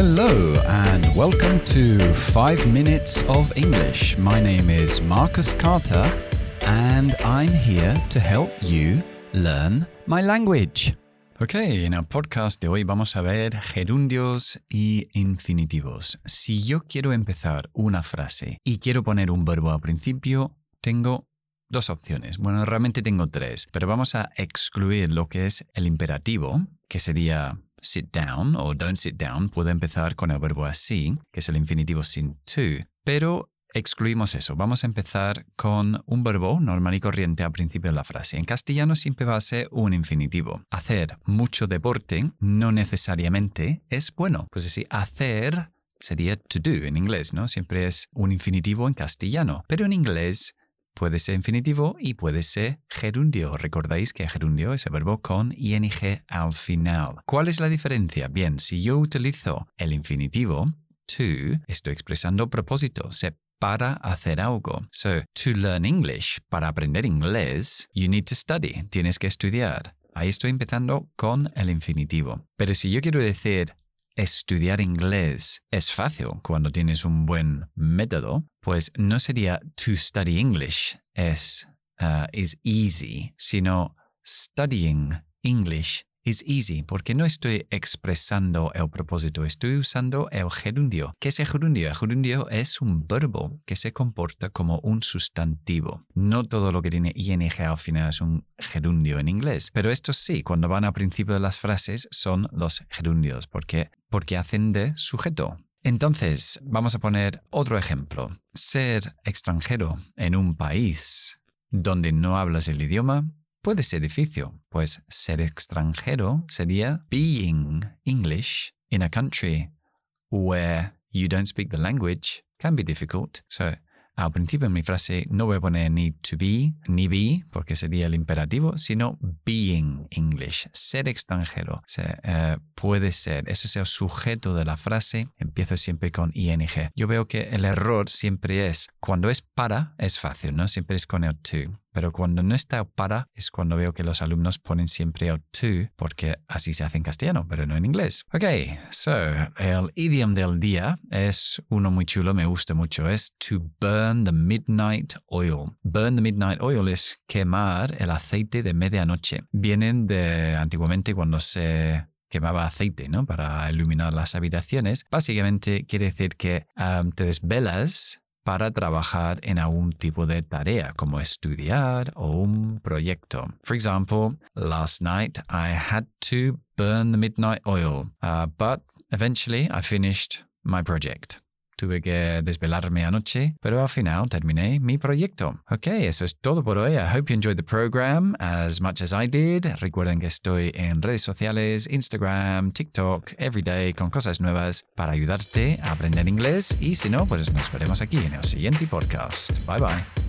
Hello, and welcome to 5 Minutes of English. My name is Marcus Carter, and I'm here to help you learn my language. Ok, en el podcast de hoy vamos a ver gerundios y infinitivos. Si yo quiero empezar una frase y quiero poner un verbo al principio, tengo dos opciones. Bueno, realmente tengo tres, pero vamos a excluir lo que es el imperativo, que sería sit down o don't sit down puede empezar con el verbo así, que es el infinitivo sin to, pero excluimos eso. Vamos a empezar con un verbo normal y corriente al principio de la frase. En castellano siempre va a ser un infinitivo. Hacer mucho deporte no necesariamente es bueno. Pues decir, hacer sería to do en inglés, ¿no? Siempre es un infinitivo en castellano, pero en inglés Puede ser infinitivo y puede ser gerundio. Recordáis que gerundio es el verbo con ing al final. ¿Cuál es la diferencia? Bien, si yo utilizo el infinitivo, to, estoy expresando propósito, se para hacer algo. So, to learn English, para aprender inglés, you need to study, tienes que estudiar. Ahí estoy empezando con el infinitivo. Pero si yo quiero decir estudiar inglés es fácil cuando tienes un buen método, pues no sería to study English es uh, is easy, sino studying English is easy, porque no estoy expresando el propósito, estoy usando el gerundio. ¿Qué es el gerundio? El gerundio es un verbo que se comporta como un sustantivo. No todo lo que tiene ing al final es un gerundio en inglés, pero estos sí, cuando van al principio de las frases son los gerundios, porque, porque hacen de sujeto. Entonces, vamos a poner otro ejemplo. Ser extranjero en un país donde no hablas el idioma puede ser difícil, pues ser extranjero sería being English in a country where you don't speak the language can be difficult. So al principio en mi frase no voy a poner need to be ni be, porque sería el imperativo, sino being English, ser extranjero. Eh, puede ser, ese es el sujeto de la frase, empiezo siempre con ing. Yo veo que el error siempre es, cuando es para, es fácil, ¿no? Siempre es con el to pero cuando no está para es cuando veo que los alumnos ponen siempre el to porque así se hace en castellano, pero no en inglés. Ok, so el idioma del día es uno muy chulo, me gusta mucho, es to burn the midnight oil. Burn the midnight oil es quemar el aceite de medianoche. Vienen de antiguamente cuando se quemaba aceite, ¿no? Para iluminar las habitaciones. Básicamente quiere decir que um, te desvelas para trabajar en algún tipo de tarea, como estudiar o un proyecto. For example, last night I had to burn the midnight oil, uh, but eventually I finished my project. Tuve que desvelarme anoche, pero al final terminé mi proyecto. Ok, eso es todo por hoy. I hope you enjoyed the program as much as I did. Recuerden que estoy en redes sociales, Instagram, TikTok, everyday con cosas nuevas para ayudarte a aprender inglés. Y si no, pues nos veremos aquí en el siguiente podcast. Bye bye.